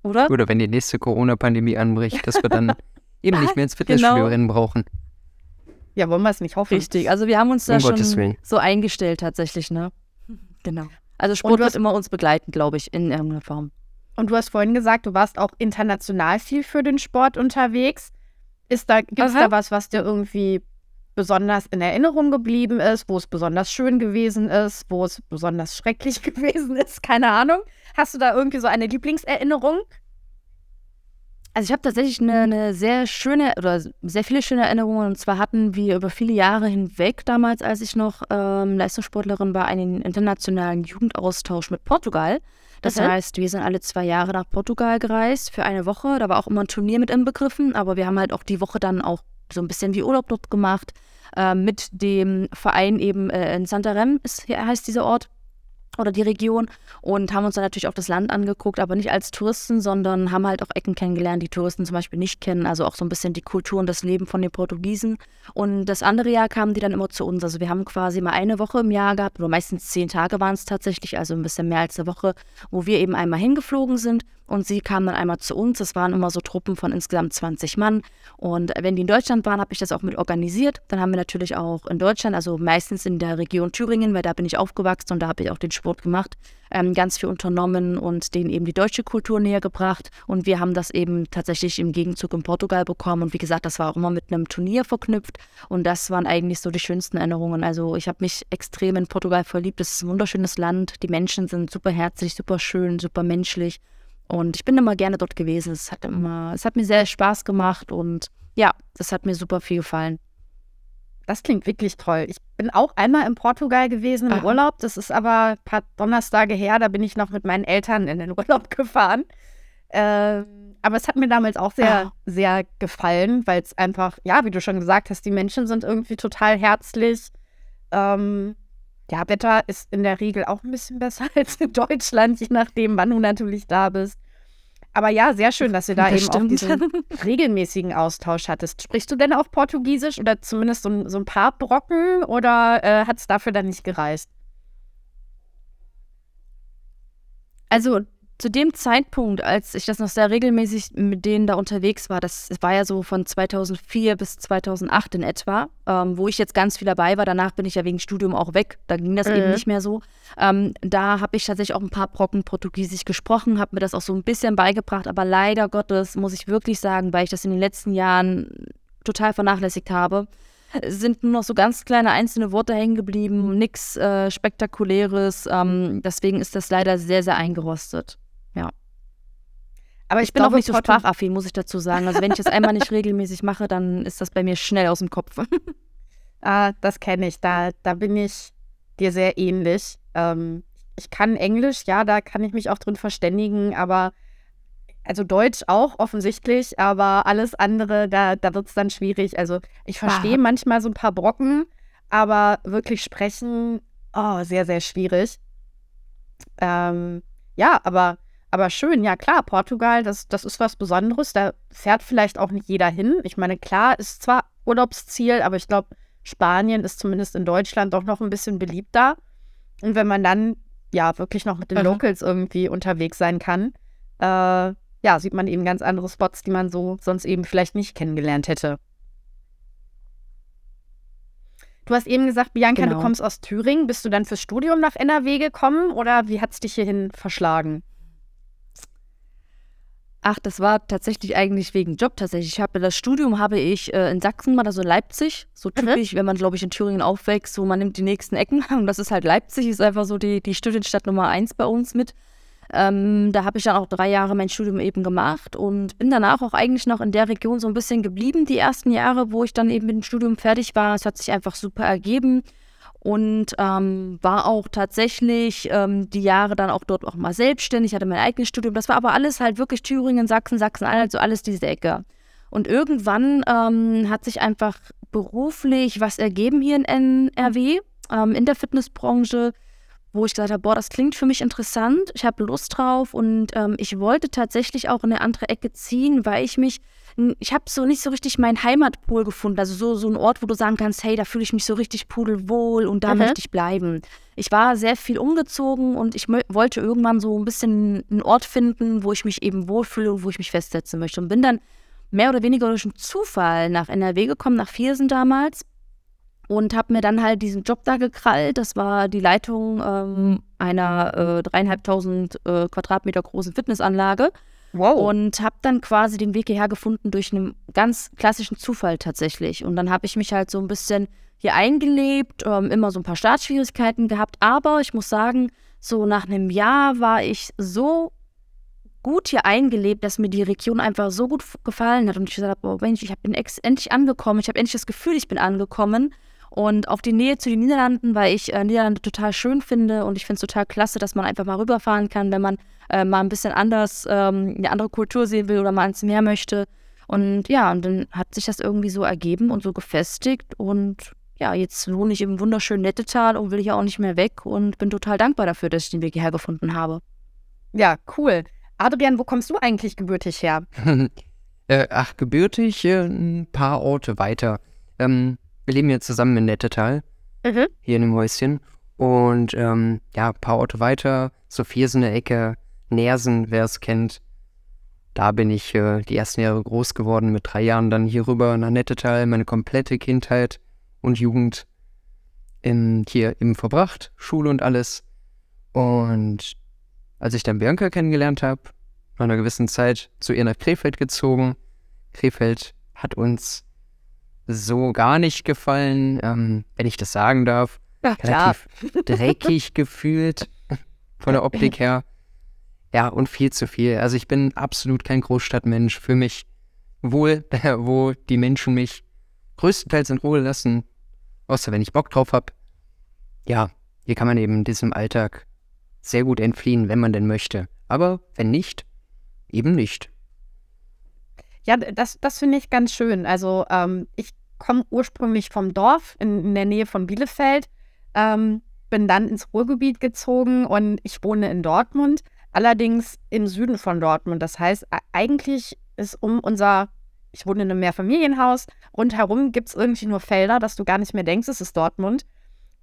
oder? Oder wenn die nächste Corona-Pandemie anbricht, dass wir dann (laughs) eben nicht mehr ins Fitnessstudio Genau. rennen brauchen. Ja, wollen wir es nicht hoffen. Richtig, also wir haben uns da Um schon so eingestellt tatsächlich, ne? (laughs) Genau. Also Sport wird immer uns begleiten, glaube ich, in irgendeiner Form. Und du hast vorhin gesagt, du warst auch international viel für den Sport unterwegs. Ist da, gibt es da was, was dir irgendwie besonders in Erinnerung geblieben ist, wo es besonders schön gewesen ist, wo es besonders schrecklich (laughs) gewesen ist? Keine Ahnung. Hast du da irgendwie so eine Lieblingserinnerung? Also ich habe tatsächlich eine, eine, sehr schöne oder sehr viele schöne Erinnerungen. Und zwar hatten wir über viele Jahre hinweg damals, als ich noch ähm, Leistungssportlerin war, einen internationalen Jugendaustausch mit Portugal. Das mhm. heißt, wir sind alle zwei Jahre nach Portugal gereist für eine Woche. Da war auch immer ein Turnier mit inbegriffen, aber wir haben halt auch die Woche dann auch so ein bisschen wie Urlaub dort gemacht. Äh, mit dem Verein eben äh, in Santarem ist, heißt dieser Ort oder die Region und haben uns dann natürlich auch das Land angeguckt, aber nicht als Touristen, sondern haben halt auch Ecken kennengelernt, die Touristen zum Beispiel nicht kennen, also auch so ein bisschen die Kultur und das Leben von den Portugiesen. Und das andere Jahr kamen die dann immer zu uns. Also wir haben quasi mal eine Woche im Jahr gehabt, oder meistens zehn Tage waren es tatsächlich, also ein bisschen mehr als eine Woche, wo wir eben einmal hingeflogen sind und sie kamen dann einmal zu uns. Es waren immer so Truppen von insgesamt 20 Mann. Und wenn die in Deutschland waren, habe ich das auch mit organisiert. Dann haben wir natürlich auch in Deutschland, also meistens in der Region Thüringen, weil da bin ich aufgewachsen und da habe ich auch den Sport gemacht, ähm, ganz viel unternommen und denen eben die deutsche Kultur näher gebracht. Und wir haben das eben tatsächlich im Gegenzug in Portugal bekommen. Und wie gesagt, das war auch immer mit einem Turnier verknüpft. Und das waren eigentlich so die schönsten Erinnerungen. Also ich habe mich extrem in Portugal verliebt. Es ist ein wunderschönes Land. Die Menschen sind super herzlich, super schön, super menschlich. Und ich bin immer gerne dort gewesen. Es hat immer, es hat mir sehr Spaß gemacht und ja, das hat mir super viel gefallen. Das klingt wirklich toll. Ich bin auch einmal in Portugal gewesen im Aha. Urlaub. Das ist aber ein paar Donnerstage her. Da bin ich noch mit meinen Eltern in den (laughs) Urlaub gefahren. Ähm, aber es hat mir damals auch sehr, ah. sehr gefallen, weil es einfach, ja, wie du schon gesagt hast, die Menschen sind irgendwie total herzlich. Ähm, ja, Wetter ist in der Regel auch ein bisschen besser (laughs) als in Deutschland, je nachdem, wann du natürlich da bist. Aber ja, sehr schön, dass ihr da (laughs) das eben stimmt. auch diesen (laughs) regelmäßigen Austausch hattest. Sprichst du denn auch Portugiesisch oder zumindest so, so ein paar Brocken oder äh, hat es dafür dann nicht gereist? Also zu dem Zeitpunkt, als ich das noch sehr regelmäßig mit denen da unterwegs war, das war ja so von 2004 bis 2008 in etwa, ähm, wo ich jetzt ganz viel dabei war. Danach bin ich ja wegen Studium auch weg. Da ging das mhm. eben nicht mehr so. Ähm, da habe ich tatsächlich auch ein paar Brocken Portugiesisch gesprochen, habe mir das auch so ein bisschen beigebracht. Aber leider Gottes muss ich wirklich sagen, weil ich das in den letzten Jahren total vernachlässigt habe, sind nur noch so ganz kleine einzelne Worte hängen geblieben, nichts äh, Spektakuläres. Ähm, deswegen ist das leider sehr, sehr eingerostet. Ja. Aber ich, ich bin glaube, auch nicht so sprachaffin, muss ich dazu sagen. Also wenn ich das einmal nicht regelmäßig mache, dann ist das bei mir schnell aus dem Kopf. (laughs) ah, das kenne ich. Da, da bin ich dir sehr ähnlich. Ähm, ich kann Englisch, ja, da kann ich mich auch drin verständigen, aber also Deutsch auch offensichtlich, aber alles andere, da, da wird es dann schwierig. Also ich verstehe ah. manchmal so ein paar Brocken, aber wirklich sprechen, oh, sehr, sehr schwierig. Ähm, ja, aber aber schön, ja klar, Portugal, das, das ist was Besonderes. Da fährt vielleicht auch nicht jeder hin. Ich meine, klar, ist zwar Urlaubsziel, aber ich glaube, Spanien ist zumindest in Deutschland doch noch ein bisschen beliebter. Und wenn man dann ja wirklich noch mit den. Locals irgendwie unterwegs sein kann, äh, ja, sieht man eben ganz andere Spots, die man so sonst eben vielleicht nicht kennengelernt hätte. Du hast eben gesagt, Bianca, genau. du kommst aus Thüringen. Bist du dann fürs Studium nach NRW gekommen oder wie hat es dich hierhin verschlagen? Ach, das war tatsächlich eigentlich wegen Job tatsächlich. Ich habe das Studium habe ich äh, in Sachsen gemacht, also Leipzig. So mhm. typisch, mhm. wenn man, glaube ich, in Thüringen aufwächst, so man nimmt die nächsten Ecken. (laughs) Und das ist halt Leipzig, ist einfach so die, die Studienstadt Nummer eins bei uns mit. Ähm, da habe ich dann auch drei Jahre mein Studium eben gemacht und bin danach auch eigentlich noch in der Region so ein bisschen geblieben, die ersten Jahre, wo ich dann eben mit dem Studium fertig war. Es hat sich einfach super ergeben und ähm, war auch tatsächlich ähm, die Jahre dann auch dort auch mal selbstständig, hatte mein eigenes Studium. Das war aber alles halt wirklich Thüringen, Sachsen, Sachsen-Anhalt, so alles diese Ecke. Und irgendwann ähm, hat sich einfach beruflich was ergeben hier in NRW, ähm, in der Fitnessbranche, wo ich gesagt habe, boah, das klingt für mich interessant, ich habe Lust drauf und ähm, ich wollte tatsächlich auch in eine andere Ecke ziehen, weil ich mich ich habe so nicht so richtig meinen Heimatpol gefunden. Also so, so ein Ort, wo du sagen kannst, hey, da fühle ich mich so richtig pudelwohl und da mhm. möchte ich bleiben. Ich war sehr viel umgezogen und ich wollte irgendwann so ein bisschen einen Ort finden, wo ich mich eben wohlfühle und wo ich mich festsetzen möchte. Und bin dann mehr oder weniger durch einen Zufall nach NRW gekommen, nach Viersen damals. Und habe mir dann halt diesen Job da gekrallt. Das war die Leitung ähm, einer äh, dreieinhalbtausend äh, Quadratmeter großen Fitnessanlage. Wow. Und habe dann quasi den Weg hierher gefunden durch einen ganz klassischen Zufall tatsächlich. Und dann habe ich mich halt so ein bisschen hier eingelebt, ähm, immer so ein paar Startschwierigkeiten gehabt. Aber ich muss sagen, so nach einem Jahr war ich so gut hier eingelebt, dass mir die Region einfach so gut gefallen hat. Und ich gesagt habe, oh Mensch, ich bin endlich angekommen. Ich habe endlich das Gefühl, ich bin angekommen. Und auf die Nähe zu den Niederlanden, weil ich äh, Niederlande total schön finde und ich finde es total klasse, dass man einfach mal rüberfahren kann, wenn man äh, mal ein bisschen anders, ähm, eine andere Kultur sehen will oder mal ans Meer möchte. Und ja, und dann hat sich das irgendwie so ergeben und so gefestigt. Und ja, jetzt wohne ich im wunderschönen Nettetal und will hier auch nicht mehr weg und bin total dankbar dafür, dass ich den Weg hierher gefunden habe. Ja, cool. Adrian, wo kommst du eigentlich gebürtig her? (laughs) äh, ach, gebürtig äh, ein paar Orte weiter. Ähm, wir leben hier zusammen in Nettetal, Mhm. hier in dem Häuschen. Und ähm, ja, ein paar Orte weiter, Sophiesene Ecke, Nersen, wer es kennt. Da bin ich äh, die ersten Jahre groß geworden, mit drei Jahren dann hier rüber nach Nettetal, meine komplette Kindheit und Jugend in, hier eben verbracht, Schule und alles. Und als ich dann Bianca kennengelernt habe, nach einer gewissen Zeit zu ihr nach Krefeld gezogen. Krefeld hat uns so gar nicht gefallen, ähm, wenn ich das sagen darf. Ja, Relativ dreckig gefühlt von der Optik her. Ja, und viel zu viel. Also ich bin absolut kein Großstadtmensch. Für mich wohl, (laughs) wo die Menschen mich größtenteils in Ruhe lassen, außer wenn ich Bock drauf habe. Ja, hier kann man eben diesem Alltag sehr gut entfliehen, wenn man denn möchte. Aber wenn nicht, eben nicht. Ja, das, das finde ich ganz schön. Also ähm, ich komme ursprünglich vom Dorf in, in der Nähe von Bielefeld, ähm, bin dann ins Ruhrgebiet gezogen und ich wohne in Dortmund, allerdings im Süden von Dortmund. Das heißt, eigentlich ist um unser, ich wohne in einem Mehrfamilienhaus, rundherum gibt es irgendwie nur Felder, dass du gar nicht mehr denkst, es ist Dortmund.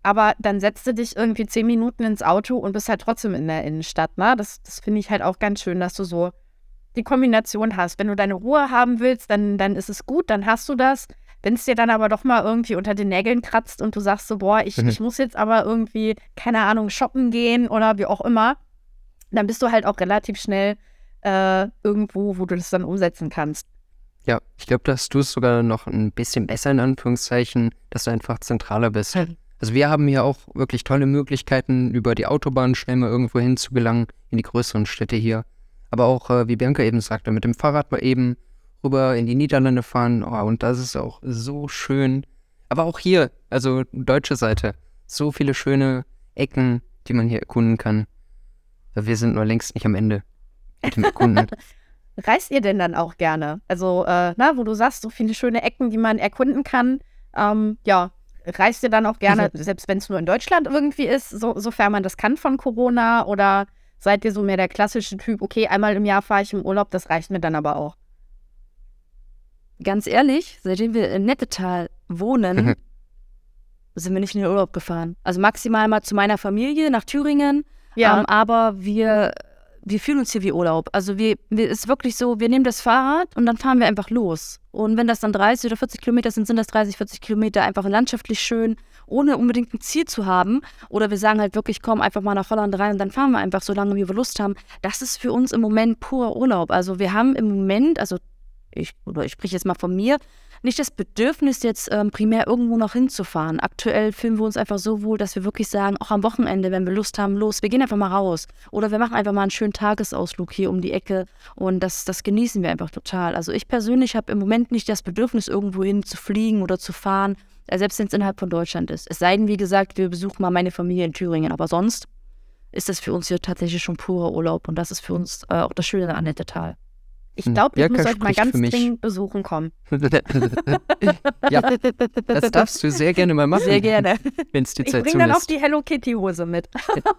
Aber dann setzt du dich irgendwie zehn Minuten ins Auto und bist halt trotzdem in der Innenstadt. Ne? Das, das finde ich halt auch ganz schön, dass du so die Kombination hast. Wenn du deine Ruhe haben willst, dann, dann ist es gut, dann hast du das. Wenn es dir dann aber doch mal irgendwie unter den Nägeln kratzt und du sagst so, boah, ich, Mhm. ich muss jetzt aber irgendwie, keine Ahnung, shoppen gehen oder wie auch immer, dann bist du halt auch relativ schnell äh, irgendwo, wo du das dann umsetzen kannst. Ja, ich glaube, dass du es sogar noch ein bisschen besser in Anführungszeichen, dass du einfach zentraler bist. Also wir haben hier auch wirklich tolle Möglichkeiten, über die Autobahn schnell mal irgendwo hin zu gelangen, in die größeren Städte hier. Aber auch, äh, wie Bianca eben sagte, mit dem Fahrrad mal eben rüber in die Niederlande fahren. Oh, und das ist auch so schön. Aber auch hier, also deutsche Seite, so viele schöne Ecken, die man hier erkunden kann. Wir sind nur längst nicht am Ende mit dem Erkunden. (laughs) Reist ihr denn dann auch gerne? Also, äh, na, wo du sagst, so viele schöne Ecken, die man erkunden kann. Ähm, ja, reist ihr dann auch gerne, selbst wenn es nur in Deutschland irgendwie ist, so, sofern man das kann von Corona? Oder seid ihr so mehr der klassische Typ, okay, einmal im Jahr fahre ich im Urlaub, das reicht mir dann aber auch? Ganz ehrlich, seitdem wir in Nettetal wohnen, Mhm. sind wir nicht in den Urlaub gefahren. Also maximal mal zu meiner Familie nach Thüringen. Ähm, aber wir, wir fühlen uns hier wie Urlaub. Also wir, wir ist wirklich so, wir nehmen das Fahrrad und dann fahren wir einfach los. Und wenn das dann 30 oder 40 Kilometer sind, sind das 30, 40 Kilometer einfach landschaftlich schön, ohne unbedingt ein Ziel zu haben. Oder wir sagen halt wirklich, komm einfach mal nach Holland rein und dann fahren wir einfach so lange, wie wir Lust haben. Das ist für uns im Moment purer Urlaub. Also wir haben im Moment, also ich, oder ich spreche jetzt mal von mir, nicht das Bedürfnis, jetzt ähm, primär irgendwo noch hinzufahren. Aktuell fühlen wir uns einfach so wohl, dass wir wirklich sagen, auch am Wochenende, wenn wir Lust haben, los, wir gehen einfach mal raus. Oder wir machen einfach mal einen schönen Tagesausflug hier um die Ecke und das, das genießen wir einfach total. Also ich persönlich habe im Moment nicht das Bedürfnis, irgendwo hin zu fliegen oder zu fahren, selbst wenn es innerhalb von Deutschland ist. Es sei denn, wie gesagt, wir besuchen mal meine Familie in Thüringen, aber sonst ist das für uns hier tatsächlich schon purer Urlaub und das ist für uns äh, auch das Schöne an Nettetal. Ich Hm, glaube, ich muss euch mal ganz dringend besuchen kommen. (laughs) ja, das darfst du sehr gerne mal machen. Sehr gerne. Wenn es die Ich Zeit bringe dann auch die Hello Kitty Hose mit.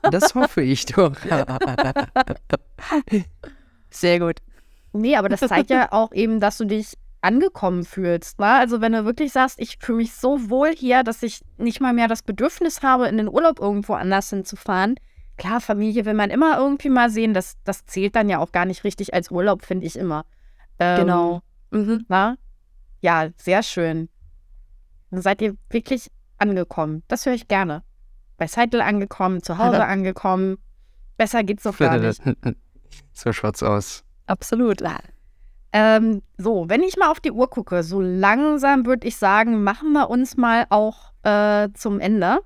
Das hoffe ich doch. (laughs) (laughs) Sehr gut. Nee, aber das zeigt ja auch eben, dass du dich angekommen fühlst. Ne? Also wenn du wirklich sagst, ich fühle mich so wohl hier, dass ich nicht mal mehr das Bedürfnis habe, in den Urlaub irgendwo anders hinzufahren. Klar, Familie will man immer irgendwie mal sehen. Das, das zählt dann ja auch gar nicht richtig als Urlaub, finde ich immer. Ähm, Genau. Mhm. Na? Ja, sehr schön. Dann seid ihr wirklich angekommen? Das höre ich gerne. Bei Seidel angekommen, zu Hause angekommen. Besser geht's doch gar nicht. (laughs) so schaut's aus. Absolut. Ähm, so, wenn ich mal auf die Uhr gucke, so langsam würde ich sagen, machen wir uns mal auch äh, zum Ende.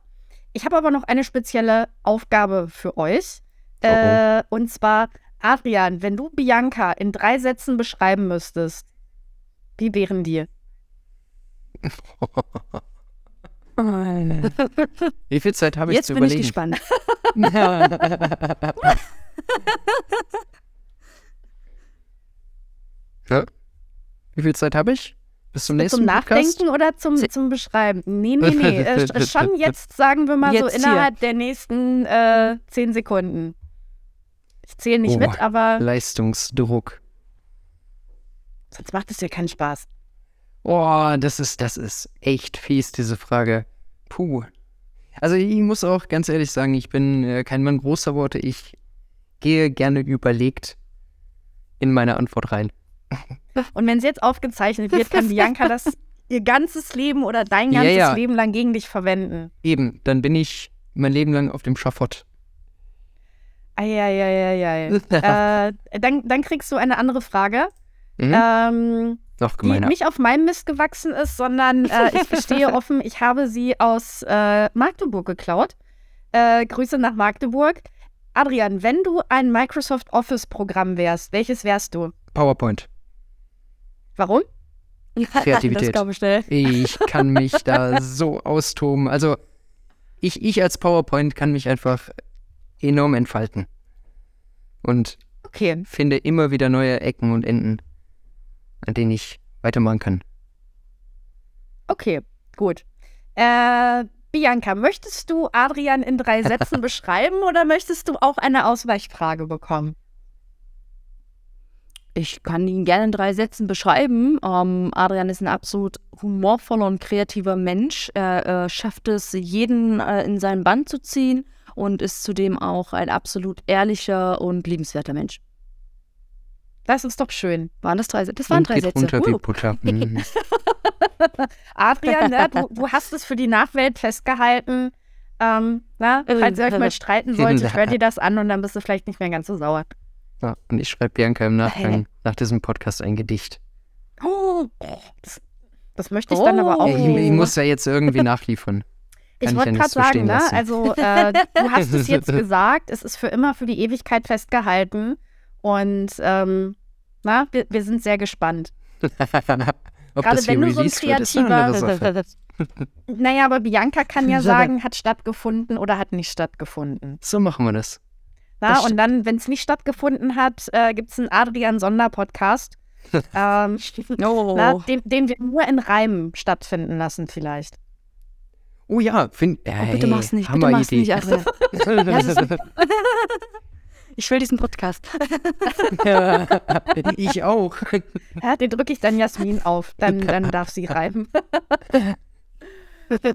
Ich habe aber noch eine spezielle Aufgabe für euch. Oh, oh. Äh, und zwar, Adrian, wenn du Bianca in drei Sätzen beschreiben müsstest, wie wären die? (laughs) Wie viel Zeit habe ich Jetzt zu bin ich überlegen? gespannt. (laughs) (laughs) ja? Wie viel Zeit habe ich? Bis zum nächsten Zum Podcast? Nachdenken oder zum, zum Beschreiben? Nee, nee, (laughs) nee. äh, schon jetzt, sagen wir mal so, Jetzt hier. innerhalb der nächsten äh, zehn Sekunden. Ich zähle nicht Oh. mit, aber Leistungsdruck. sonst macht es dir keinen Spaß. Oh, das ist, das ist echt fies, diese Frage. Puh. Also ich muss auch ganz ehrlich sagen, ich bin äh, kein Mann großer Worte. Ich gehe gerne überlegt in meine Antwort rein. Und wenn es jetzt aufgezeichnet wird, kann Bianca das (laughs) ihr ganzes Leben oder dein Ja, ganzes ja. Leben lang gegen dich verwenden. Eben, dann bin ich mein Leben lang auf dem Schafott. Eieieiei. (laughs) äh, dann, dann kriegst du eine andere Frage, Mhm. ähm, Noch die gemeiner. nicht auf meinem Mist gewachsen ist, sondern äh, ich gestehe (laughs) offen, ich habe sie aus äh, Magdeburg geklaut. Äh, Grüße nach Magdeburg. Adrian, wenn du ein Microsoft Office-Programm wärst, welches wärst du? PowerPoint. Warum? (laughs) Kreativität. Das glaube ich schnell. Ich kann mich da (laughs) so austoben. Also ich, ich als PowerPoint kann mich einfach enorm entfalten. Und Okay. finde immer wieder neue Ecken und Enden, an denen ich weitermachen kann. Okay, gut. Äh, Bianca, möchtest du Adrian in drei Sätzen (laughs) beschreiben oder möchtest du auch eine Ausweichfrage bekommen? Ich kann ihn gerne in drei Sätzen beschreiben. Ähm, Adrian ist ein absolut humorvoller und kreativer Mensch. Er äh, schafft es, jeden äh, in seinen Band zu ziehen und ist zudem auch ein absolut ehrlicher und liebenswerter Mensch. Das ist doch schön. Waren das drei Sätze? Das waren Und drei geht Sätze. runter wie Uh. Butter. Mhm. (laughs) Adrian, ne, du, du hast es für die Nachwelt festgehalten. Ähm, na, falls ihr euch mal streiten solltet, hört ihr das an und dann bist du vielleicht nicht mehr ganz so sauer. Ja, und ich schreibe Bianca im Nachgang nach diesem Podcast ein Gedicht. Oh, das, das möchte ich dann aber auch. Oh. Ich, ich muss ja jetzt irgendwie nachliefern. Ich Kann ich wollte gerade sagen, ne? also äh, du hast es jetzt (laughs) gesagt, es ist für immer für die Ewigkeit festgehalten und ähm, na, wir, wir sind sehr gespannt. (laughs) Ob Gerade das wenn du so ein Sache. (laughs) Naja, aber Bianca kann ja sagen, hat stattgefunden oder hat nicht stattgefunden. So machen wir das. Na, und dann, wenn es nicht stattgefunden hat, äh, gibt es einen Adrian-Sonderpodcast, (laughs) ähm, Oh. na, den, den wir nur in Reimen stattfinden lassen vielleicht. Oh ja, find, Oh, bitte mach's nicht, bitte mach's Idee. nicht, Adrian. (laughs) (laughs) Ich will diesen Podcast. ich auch. Ja, den drücke ich dann Jasmin auf, dann, dann darf sie reimen.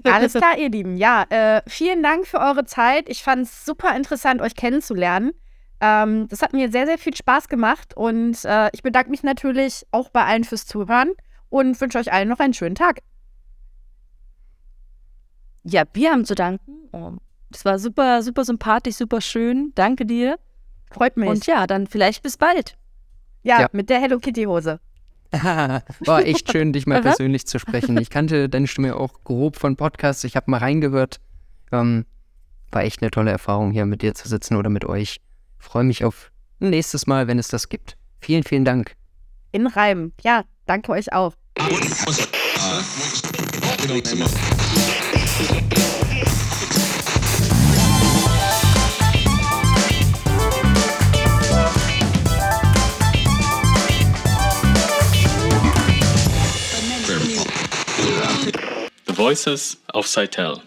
Alles klar, ihr Lieben. Ja, äh, vielen Dank für eure Zeit. Ich fand es super interessant, euch kennenzulernen. Ähm, das hat mir sehr, sehr viel Spaß gemacht und äh, ich bedanke mich natürlich auch bei allen fürs Zuhören und wünsche euch allen noch einen schönen Tag. Ja, wir haben zu danken. Oh, Das war super, super sympathisch, super schön. Danke dir. Freut mich. Und ja, dann vielleicht bis bald. ja, Ja. mit der Hello Kitty Hose. (laughs) War echt schön, dich mal persönlich zu sprechen. Ich kannte (laughs) deine Stimme auch grob von Podcasts. Ich habe mal reingehört. Ähm, war echt eine tolle Erfahrung, hier mit dir zu sitzen oder mit euch. Freue mich auf ein nächstes Mal, wenn es das gibt. Vielen, vielen Dank. In Reimen. Ja, danke euch auch. Voices of Seitel.